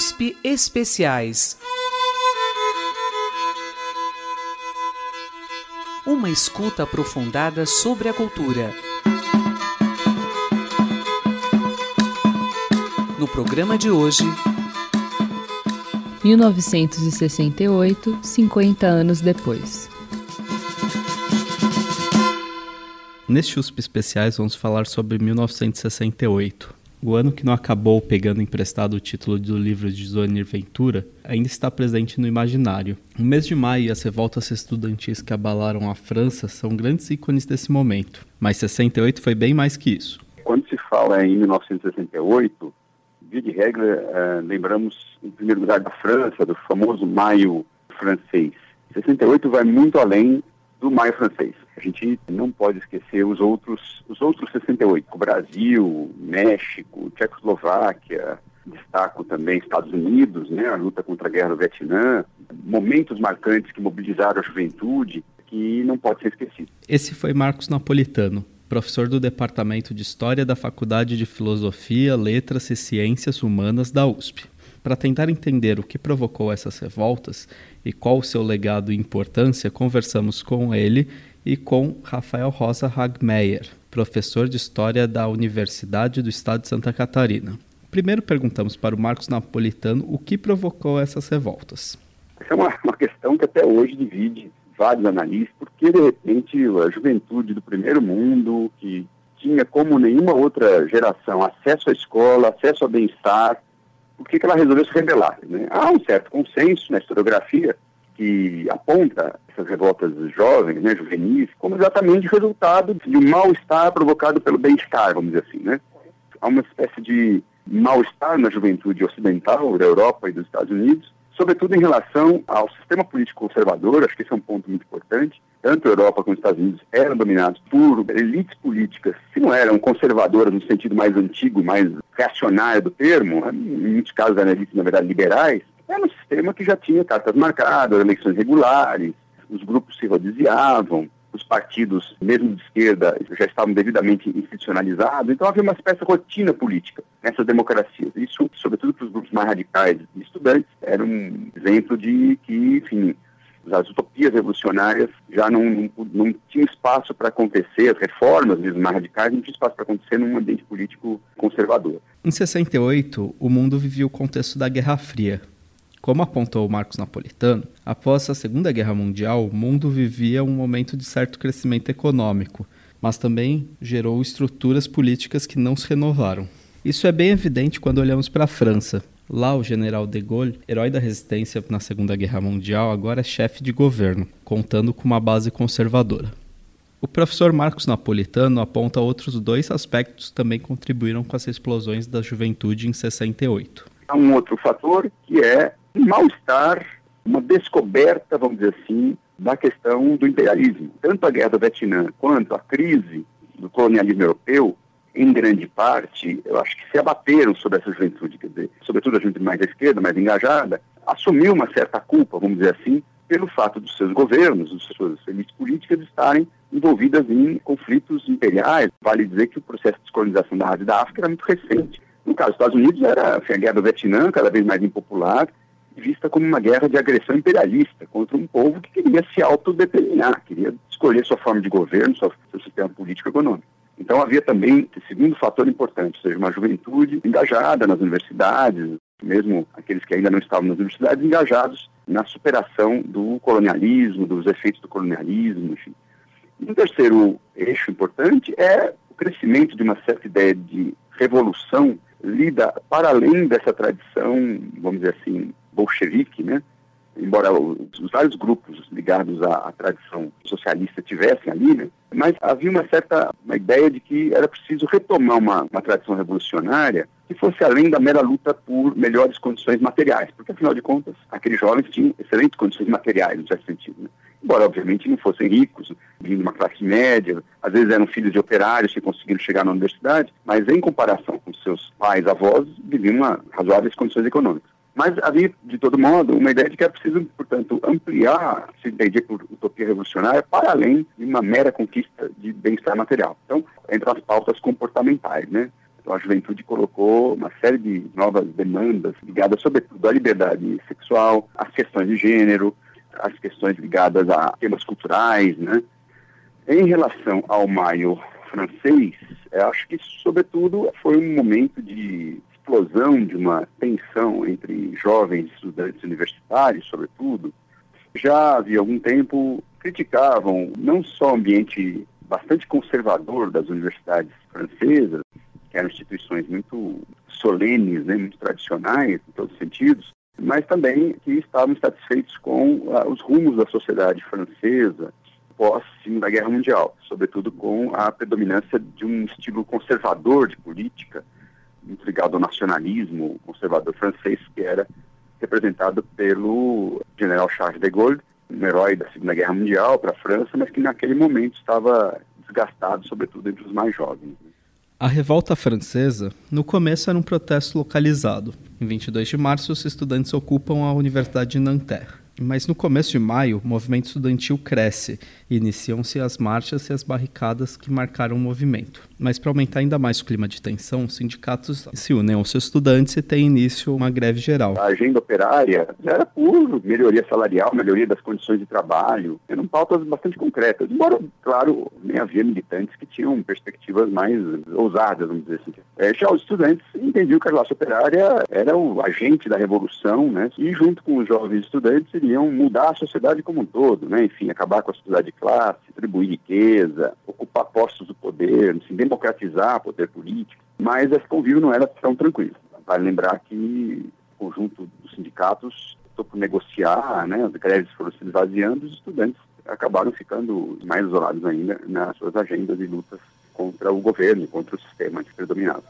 USP Especiais. Uma escuta aprofundada sobre a cultura. No programa de hoje. 1968, 50 anos depois. Neste USP Especiais vamos falar sobre 1968. O ano que não acabou pegando emprestado o título do livro de Zonir Ventura ainda está presente no imaginário. O mês de maio e as revoltas estudantis que abalaram a França são grandes ícones desse momento, mas 68 foi bem mais que isso. Quando se fala em 1968, via de regra, uh, lembramos em primeiro lugar da França, do famoso Maio francês. 68 vai muito além do Maio francês. A gente não pode esquecer os outros, os outros 68, o Brasil, México, Tchecoslováquia, destaco também Estados Unidos, né, a luta contra a guerra do Vietnã, momentos marcantes que mobilizaram a juventude que não pode ser esquecido. Esse foi Marcos Napolitano, professor do Departamento de História da Faculdade de Filosofia, Letras e Ciências Humanas da USP. Para tentar entender o que provocou essas revoltas e qual o seu legado e importância, conversamos com ele e com Rafael Rosa Hagmeyer, professor de História da Universidade do Estado de Santa Catarina. Primeiro perguntamos para o Marcos Napolitano o que provocou essas revoltas. Essa é uma, uma questão que até hoje divide vários analistas, porque de repente a juventude do primeiro mundo, que tinha como nenhuma outra geração acesso à escola, acesso ao bem-estar, por que, que ela resolveu se rebelar? Né? Há um certo consenso na historiografia que aponta essas revoltas jovens, né, juvenis, como exatamente resultado de um mal-estar provocado pelo bem-estar, vamos dizer assim. Né? Há uma espécie de mal-estar na juventude ocidental, da Europa e dos Estados Unidos, sobretudo em relação ao sistema político conservador, acho que esse é um ponto muito importante. Tanto a Europa como os Estados Unidos eram dominados por elites políticas que não eram conservadoras no sentido mais antigo, mais reacionário do termo, em muitos casos eram elites, na verdade, liberais. Era um sistema que já tinha cartas marcadas, eleições regulares, os grupos se rodiziavam, os partidos, mesmo de esquerda, já estavam devidamente institucionalizados, então havia uma espécie de rotina política nessas democracias. Isso, sobretudo para os grupos mais radicais de estudantes, era um exemplo de que, enfim, as utopias revolucionárias já não, não, não tinham espaço para acontecer, as reformas mesmo mais radicais não tinham espaço para acontecer num ambiente político conservador. Em 68, o mundo vivia o contexto da Guerra Fria. Como apontou Marcos Napolitano, após a Segunda Guerra Mundial, o mundo vivia um momento de certo crescimento econômico, mas também gerou estruturas políticas que não se renovaram. Isso é bem evidente quando olhamos para a França. Lá, o general de Gaulle, herói da resistência na Segunda Guerra Mundial, agora é chefe de governo, contando com uma base conservadora. O professor Marcos Napolitano aponta outros dois aspectos que também contribuíram com as explosões da juventude em 68. Há um outro fator que é um mal-estar, uma descoberta, vamos dizer assim, da questão do imperialismo. Tanto a guerra do Vietnã quanto a crise do colonialismo europeu, em grande parte, eu acho que se abateram sobre essa juventude, quer dizer, sobretudo a juventude mais esquerda, mais engajada, assumiu uma certa culpa, vamos dizer assim, pelo fato dos seus governos, das suas elites políticas estarem envolvidas em conflitos imperiais. Vale dizer que o processo de descolonização da da África era muito recente. No caso dos Estados Unidos, era a guerra do Vietnã, cada vez mais impopular, vista como uma guerra de agressão imperialista contra um povo que queria se autodeterminar, queria escolher sua forma de governo, seu, sistema político e econômico. Então havia também esse segundo fator importante, ou seja, uma juventude engajada nas universidades, mesmo aqueles que ainda não estavam nas universidades, engajados na superação do colonialismo, dos efeitos do colonialismo, enfim. Um terceiro eixo importante é o crescimento de uma certa ideia de revolução lida para além dessa tradição, vamos dizer assim, bolchevique, né? Embora os, vários grupos ligados à, à, tradição socialista tivessem ali, né? mas havia uma certa uma ideia de que era preciso retomar uma, uma tradição revolucionária que fosse além da mera luta por melhores condições materiais, porque afinal de contas aqueles jovens tinham excelentes condições materiais, no certo sentido. Né? Embora obviamente não fossem ricos, vindo de uma classe média, às vezes eram filhos de operários que conseguiram chegar na universidade, mas em comparação com seus pais, avós, viviam razoáveis condições econômicas. Mas havia, de todo modo, uma ideia de que é preciso, portanto, ampliar se entendia por utopia revolucionária para além de uma mera conquista de bem-estar material. Então, entre as pautas comportamentais, né? a juventude colocou uma série de novas demandas ligadas, sobretudo, à liberdade sexual, às questões de gênero, às questões ligadas a temas culturais, né? Em relação ao maio francês, eu acho que, sobretudo, foi um momento de explosão de uma tensão entre jovens estudantes universitários, sobretudo. Já havia algum tempo criticavam não só o ambiente bastante conservador das universidades francesas, que eram instituições muito solenes, né, muito tradicionais em todos os sentidos, mas também que estavam satisfeitos com uh, os rumos da sociedade francesa pós-Segunda Guerra Mundial, sobretudo com a predominância de um estilo conservador de política, muito ligado ao nacionalismo conservador francês, que era representado pelo general Charles de Gaulle, um herói da Segunda Guerra Mundial para a França, mas que naquele momento estava desgastado, sobretudo entre os mais jovens. A revolta francesa, no começo, era um protesto localizado. Em 22 de março, os estudantes ocupam a Universidade de Nanterre. Mas no começo de maio, o movimento estudantil cresce e iniciam-se as marchas e as barricadas que marcaram o movimento. Mas para aumentar ainda mais o clima de tensão, os sindicatos se unem aos seus estudantes e tem início uma greve geral. A agenda operária era por melhoria salarial, melhoria das condições de trabalho, eram pautas bastante concretas. Embora, claro, nem havia militantes que tinham perspectivas mais ousadas, vamos dizer assim. É, já os estudantes entendiam que a classe operária era o agente da revolução, né? E junto com os jovens estudantes iriam mudar a sociedade como um todo, né? Enfim, acabar com a sociedade de classe, distribuir riqueza, ocupar postos do poder, assim, democratizar poder político. Mas esse convívio não era tão tranquilo. Vale lembrar que o conjunto dos sindicatos optou por negociar, né? As greves foram se esvaziando, os estudantes acabaram ficando mais isolados ainda nas suas agendas e lutas contra o governo, contra o sistema que predominava.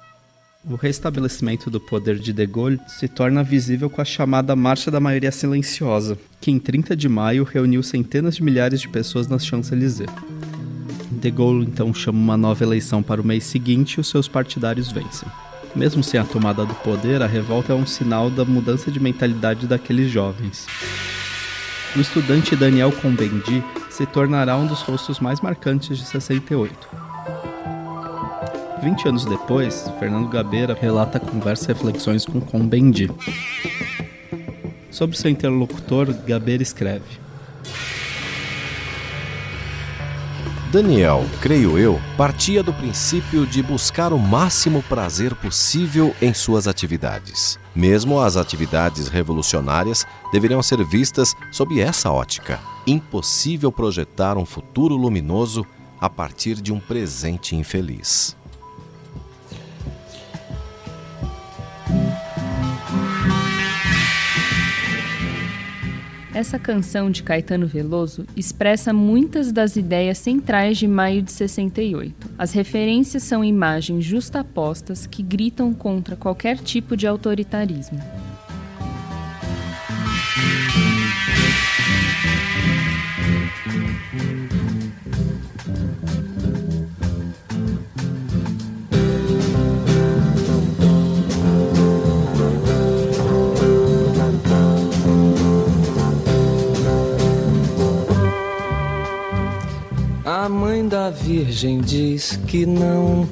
O restabelecimento do poder de De Gaulle se torna visível com a chamada Marcha da Maioria Silenciosa, que em 30 de maio reuniu centenas de milhares de pessoas nas Champs-Élysées. De Gaulle então chama uma nova eleição para o mês seguinte e os seus partidários vencem. Mesmo sem a tomada do poder, a revolta é um sinal da mudança de mentalidade daqueles jovens. O estudante Daniel Cohn-Bendit se tornará um dos rostos mais marcantes de 68 20 anos depois, Fernando Gabeira relata conversas e reflexões com Combendi. Sobre seu interlocutor, Gabeira escreve: Daniel, creio eu, partia do princípio de buscar o máximo prazer possível em suas atividades. Mesmo as atividades revolucionárias deveriam ser vistas sob essa ótica. Impossível projetar um futuro luminoso a partir de um presente infeliz. Essa canção de Caetano Veloso expressa muitas das ideias centrais de maio de 68. As referências são imagens justapostas que gritam contra qualquer tipo de autoritarismo. Virgem diz que não,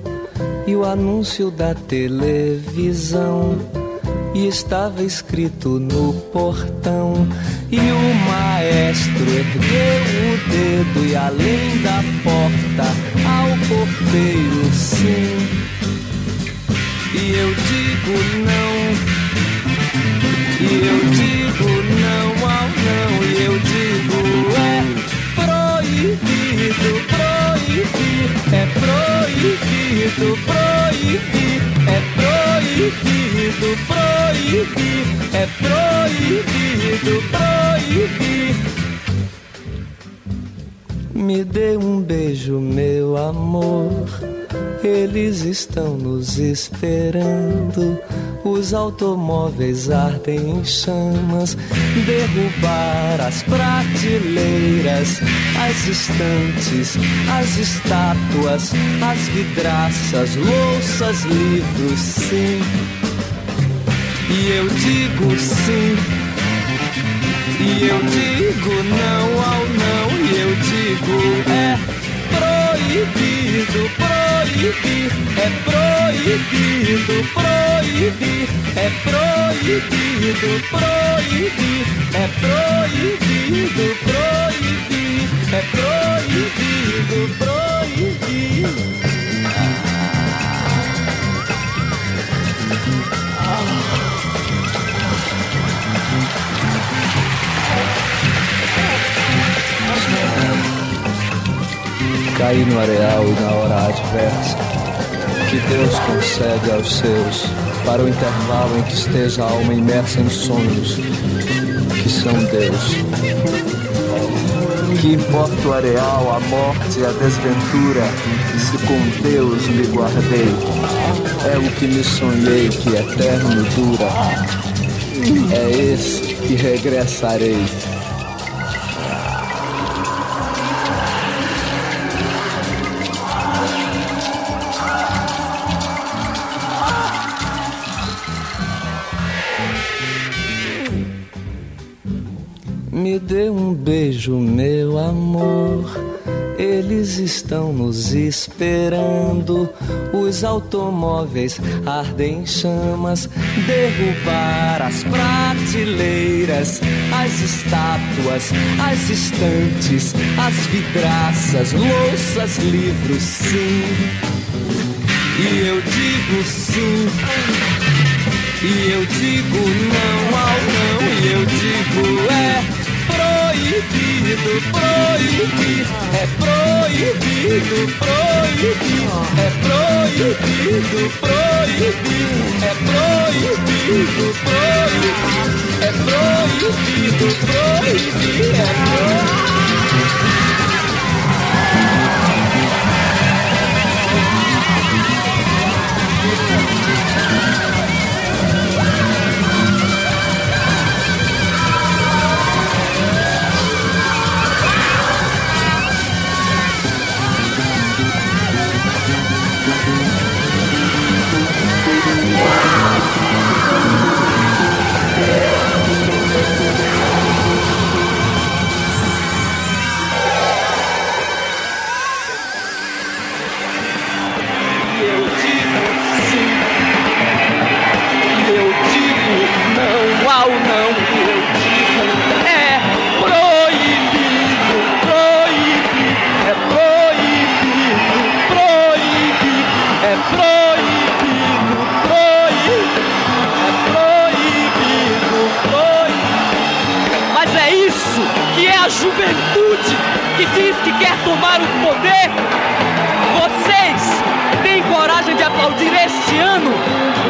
e o anúncio da televisão. E estava escrito no portão. E o maestro ergueu o dedo e além da porta ao porteiro sim. E eu digo não. E eu digo não ao não. E eu digo é proibido, proibir, é proibido, proibir, é proibido, proibir. Me dê um beijo, meu amor. Eles estão nos esperando os automóveis ardem em chamas, derrubar as prateleiras, as estantes, as estátuas, as vidraças, louças, livros, sim. E eu digo sim. E eu digo não ao não, e eu digo é proibido proibir, é proibido proibir, é proibido proibir, é proibido proibir, é proibido proibir. Ah. cair no areal e na hora adversa. Que Deus concede aos seus para o intervalo em que esteja a alma imersa em sonhos que são Deus. Que importa o areal, a morte e a desventura, se com Deus me guardei. É o que me sonhei que eterno dura, é esse que regressarei. Me dê um beijo, meu amor. Eles estão nos esperando. Os automóveis ardem chamas. Derrubar as prateleiras, as estátuas, as estantes, as vidraças, louças, livros, sim. E eu digo sim. E eu digo não ao não. E eu digo é proibido, proibido, é proibido, proibido, é proibido, proibido, é proibido, proibido, é proibido, proibido, é proibido. juventude que diz que quer tomar o poder. Vocês têm coragem de aplaudir este ano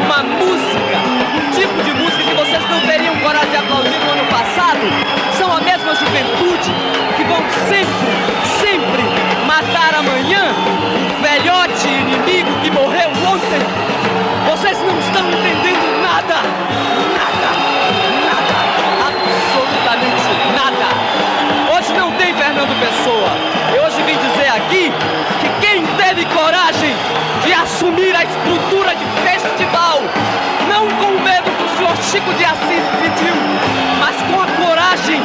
uma música, um tipo de música que vocês não teriam coragem de aplaudir no ano passado? São a mesma juventude que vão sempre, sempre matar amanhã o velhote inimigo que morreu ontem? Vocês não estão entendendo nada! pessoa. Eu hoje vim dizer aqui que quem teve coragem de assumir a estrutura de festival, não com o medo que o senhor Chico de Assis pediu, mas com a coragem,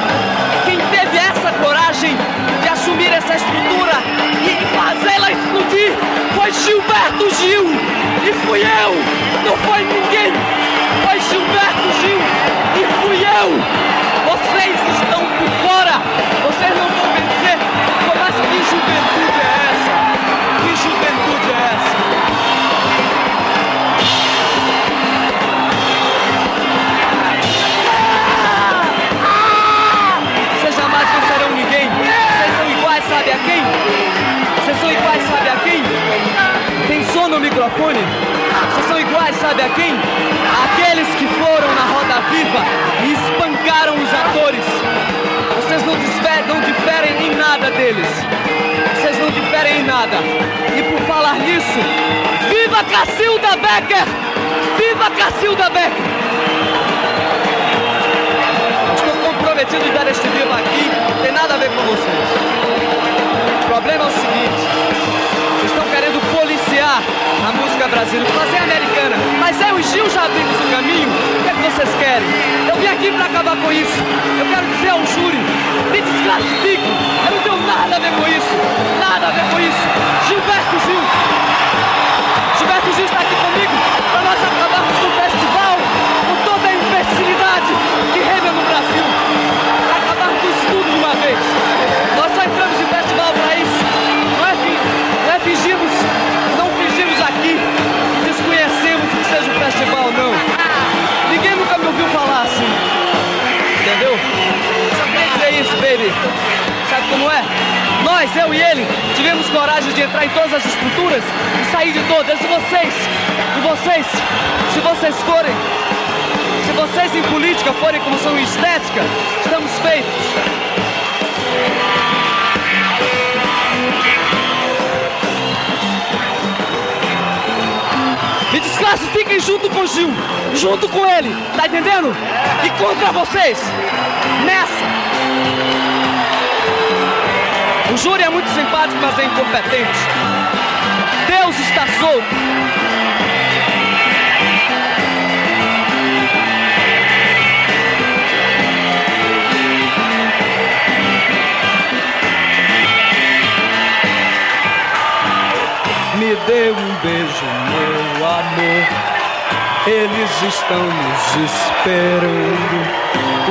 quem teve essa coragem de assumir essa estrutura e fazê-la explodir, foi Gilberto Gil. E fui eu, não foi ninguém. no microfone são iguais, sabe a quem? Aqueles que foram na roda viva e espancaram os atores. Vocês não, diferem, não diferem em nada deles. Vocês não diferem em nada. E por falar nisso, viva Cacilda Becker! Viva Cacilda Becker! Estou comprometido em dar este viva aqui, não tem nada a ver com vocês. O problema é o seguinte: vocês estão querendo pôr homenagear a música brasileira, fazer americana, mas é eu e Gil já vimos o caminho, o que, é que vocês querem? Eu vim aqui para acabar com isso, eu quero dizer ao júri, me desclassifique, eu não tenho nada a ver com isso, nada a ver com isso, Gilberto Gil, Nós, eu e ele, tivemos coragem de entrar em todas as estruturas e sair de todas. E vocês, e vocês, se vocês forem, se vocês em política forem como são em estética, estamos feitos. Me desclassifiquem junto com o Gil, junto com ele, tá entendendo? E contra vocês, nessa. O júri é muito simpático, mas é incompetente. Deus está solto. Me dê um beijo, meu amor. Eles estão nos esperando.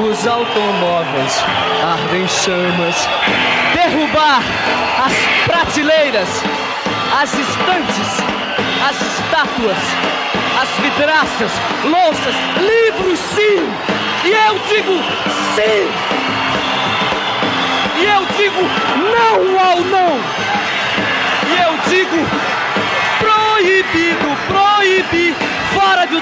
Os automóveis ardem chamas. Derrubar as prateleiras, as estantes, as estátuas, as vidraças, louças, livros, sim! E eu digo sim! E eu digo não ao não! E eu digo proibido, proibir, fora do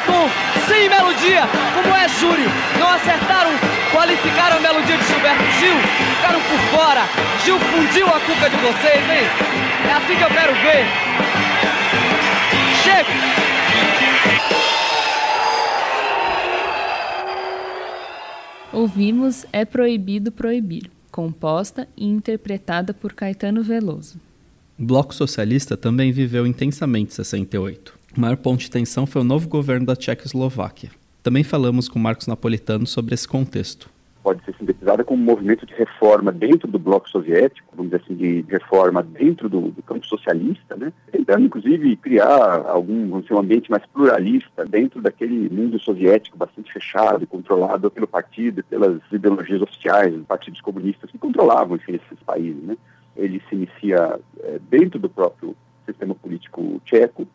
tom, sem melodia, como é júri. Não acertaram, qualificaram a melodia de Gilberto Gil, ficaram por fora. Gil fundiu a cuca de vocês, hein? É assim que eu quero ver. Chega! Ouvimos É Proibido Proibir, composta e interpretada por Caetano Veloso. O Bloco Socialista também viveu intensamente 68. O maior ponto de tensão foi o novo governo da Tchecoslováquia. Também falamos com Marcos Napolitano sobre esse contexto. Pode ser sintetizada como um movimento de reforma dentro do bloco soviético, vamos dizer assim, de reforma dentro do, do campo socialista, né? tentando inclusive criar algum vamos dizer, um ambiente mais pluralista dentro daquele mundo soviético bastante fechado e controlado pelo partido, pelas ideologias oficiais, dos partidos comunistas que controlavam enfim, esses países. Né? ele se inicia é, dentro do próprio sistema político tcheco,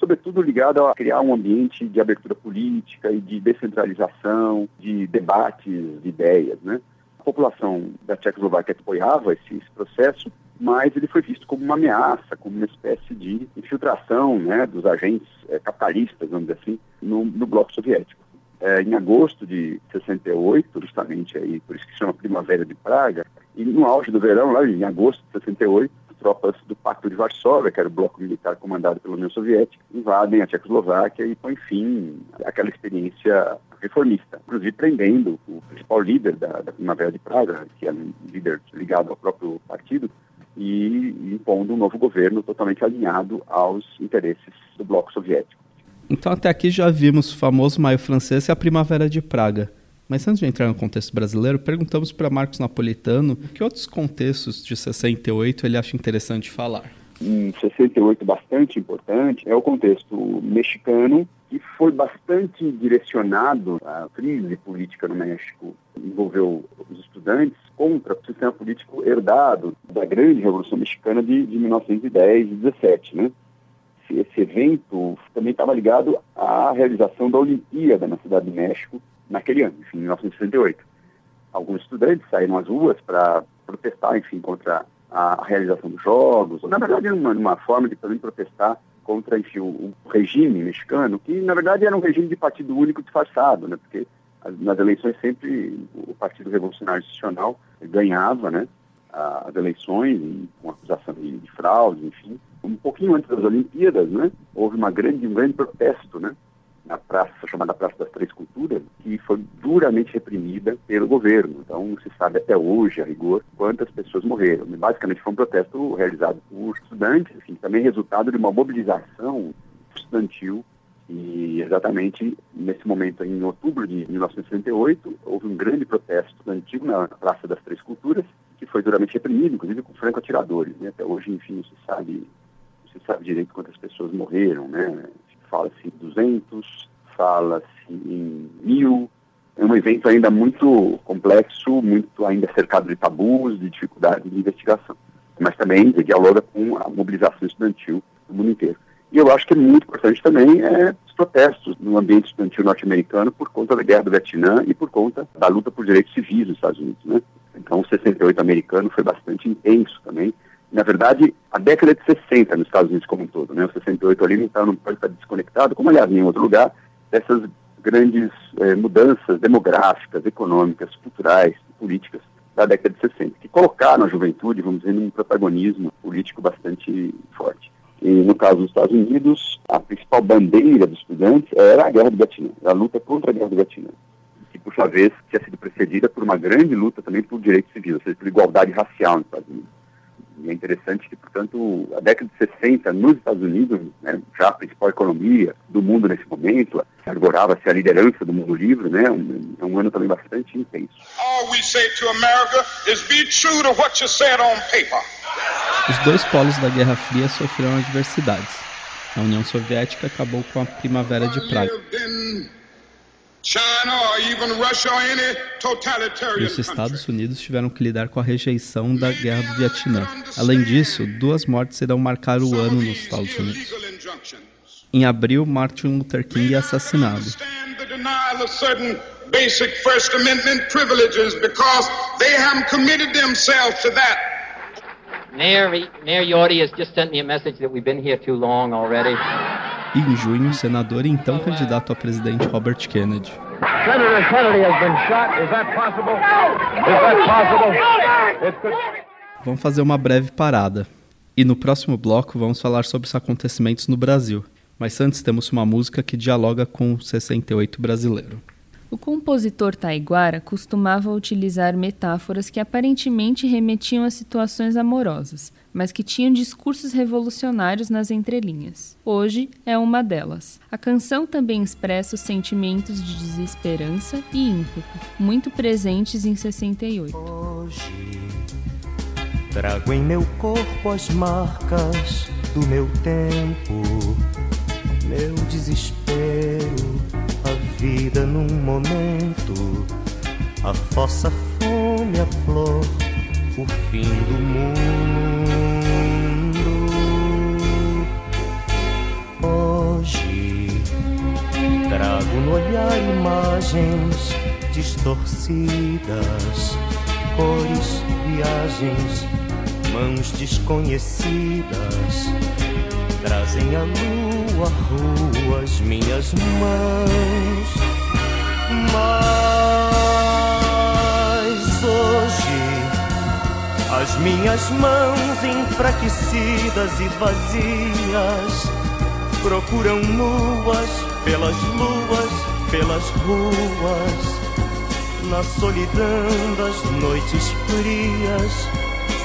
sobretudo ligado a criar um ambiente de abertura política e de descentralização, de debates de ideias, né? A população da Tchecoslováquia apoiava esse, esse, processo, mas ele foi visto como uma ameaça, como uma espécie de infiltração né, dos agentes é, capitalistas, vamos dizer assim, no, no bloco soviético. É, em agosto de 68, justamente aí, por isso que chama Primavera de Praga, e no auge do verão, lá em agosto de 68, tropas do Pacto de Varsóvia, que era o bloco militar comandado pela União Soviética, invadem a Tchecoslováquia e põem fim àquela experiência reformista, inclusive prendendo o principal líder da, da Primavera de Praga, que era um líder ligado ao próprio partido, e impondo um novo governo totalmente alinhado aos interesses do bloco soviético. Então até aqui já vimos o famoso Maio Francês e a Primavera de Praga. Mas antes de entrar no contexto brasileiro, perguntamos para Marcos Napolitano que outros contextos de 68 ele acha interessante falar. Em 68, bastante importante, é o contexto mexicano, que foi bastante direcionado à crise política no México. Envolveu os estudantes contra o sistema político herdado da grande Revolução Mexicana de, de 1910 e 17, né? Esse evento também estava ligado à realização da Olimpíada na Cidade de México, naquele ano, enfim, em 1968. Alguns estudantes saíram às ruas para protestar, enfim, contra a realização dos jogos, ou, na verdade, uma, uma forma de também protestar contra enfim, o, o, regime mexicano, que na verdade era um regime de partido único disfarçado, né? porque as, nas eleições sempre o Partido Revolucionário Institucional ganhava né? as eleições com acusação de, de fraude, enfim. Um pouquinho antes das Olimpíadas, né? houve uma grande, um grande protesto né? Na praça chamada Praça das Três Culturas, que foi duramente reprimida pelo governo. Então, não se sabe até hoje, a rigor, quantas pessoas morreram. Basicamente, foi um protesto realizado por estudantes, enfim, também resultado de uma mobilização estudantil e exatamente nesse momento, em outubro de 1968, houve um grande protesto estudantil na Praça das Três Culturas, que foi duramente reprimido, inclusive com franco-atiradores. Né? Até hoje, enfim, não se sabe, se sabe direito quantas pessoas morreram, né? Fala-se 200, fala-se em mil. É um evento ainda muito complexo, muito ainda cercado de tabus, de dificuldades de investigação. Mas também dialoga com a mobilização estudantil no mundo inteiro. E eu acho que é muito importante também é, os protestos no ambiente estudantil norte-americano por conta da guerra do Vietnã e por conta da luta por direitos civis nos Estados Unidos. Né? Então, o 68 americano foi bastante intenso também. Na verdade, a década de 60 nos Estados Unidos como um todo, né? O 68 ali tá, não pode estar desconectado, como aliás em outro lugar, dessas grandes eh, mudanças demográficas, econômicas, culturais, políticas da década de 60, que colocaram a juventude, vamos dizer, num protagonismo político bastante forte. E no caso dos Estados Unidos, a principal bandeira dos estudantes era a guerra do Vietnã, a luta contra a guerra do Vietnã por sua vez, tinha sido precedida por uma grande luta também por direitos civis, ou seja, por igualdade racial nos Estados Unidos. E é interessante que, portanto, a década de 60 nos Estados Unidos, né, já a principal economia do mundo nesse momento, arborava-se a liderança do mundo livre, né, um, é um ano também bastante intenso. All we say to America is be true to what you said on paper. Os dois polos da Guerra Fria sofreram adversidades. A União Soviética acabou com a Primavera de Praga. E os Estados Unidos tiveram que lidar com a rejeição da Guerra do Vietnã. Além disso, duas mortes irão marcar o ano nos Estados Unidos. Em abril, Martin Luther King é assassinado. basic First Amendment privileges because they haven't committed themselves to that. Mayor, Mayor Yorty has just sent me a message that we've been here too long already. E em junho, o senador e então candidato a presidente Robert Kennedy. Senator Kennedy has been shot. Is that possible? Is that possible? Vamos fazer uma breve parada. E no próximo bloco vamos falar sobre os acontecimentos no Brasil. Mas antes temos uma música que dialoga com o 68 brasileiro. O compositor taiguara costumava utilizar metáforas que aparentemente remetiam a situações amorosas, mas que tinham discursos revolucionários nas entrelinhas. Hoje é uma delas. A canção também expressa os sentimentos de desesperança e ímpeto, muito presentes em 68. Hoje trago em meu corpo as marcas do meu tempo, meu desespero vida num momento, a fossa fome, a flor, o fim do mundo. Hoje trago no olhar imagens distorcidas, cores, viagens, mãos desconhecidas trazem a lua, ruas, minhas mãos. Mas hoje as minhas mãos enfraquecidas e vazias procuram nuas pelas luas, pelas ruas, na solidão das noites frias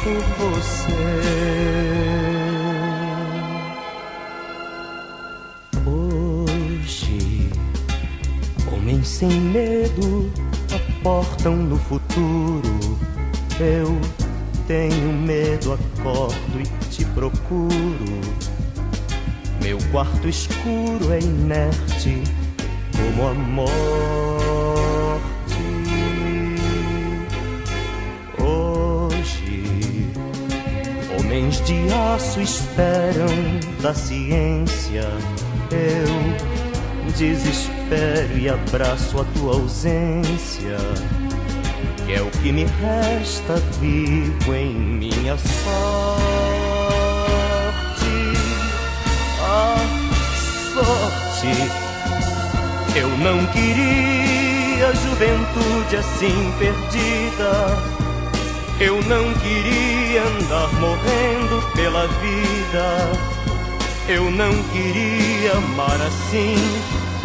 por você. Sem medo aportam no futuro. Eu tenho medo, acordo e te procuro. Meu quarto escuro é inerte como a morte. Hoje, homens de aço esperam da ciência. Eu desespero e abraço a tua ausência, que é o que me resta vivo em minha sorte. Ah, sorte, eu não queria juventude assim perdida. Eu não queria andar morrendo pela vida. Eu não queria amar assim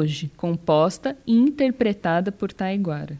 Hoje, composta e interpretada por Taiguara.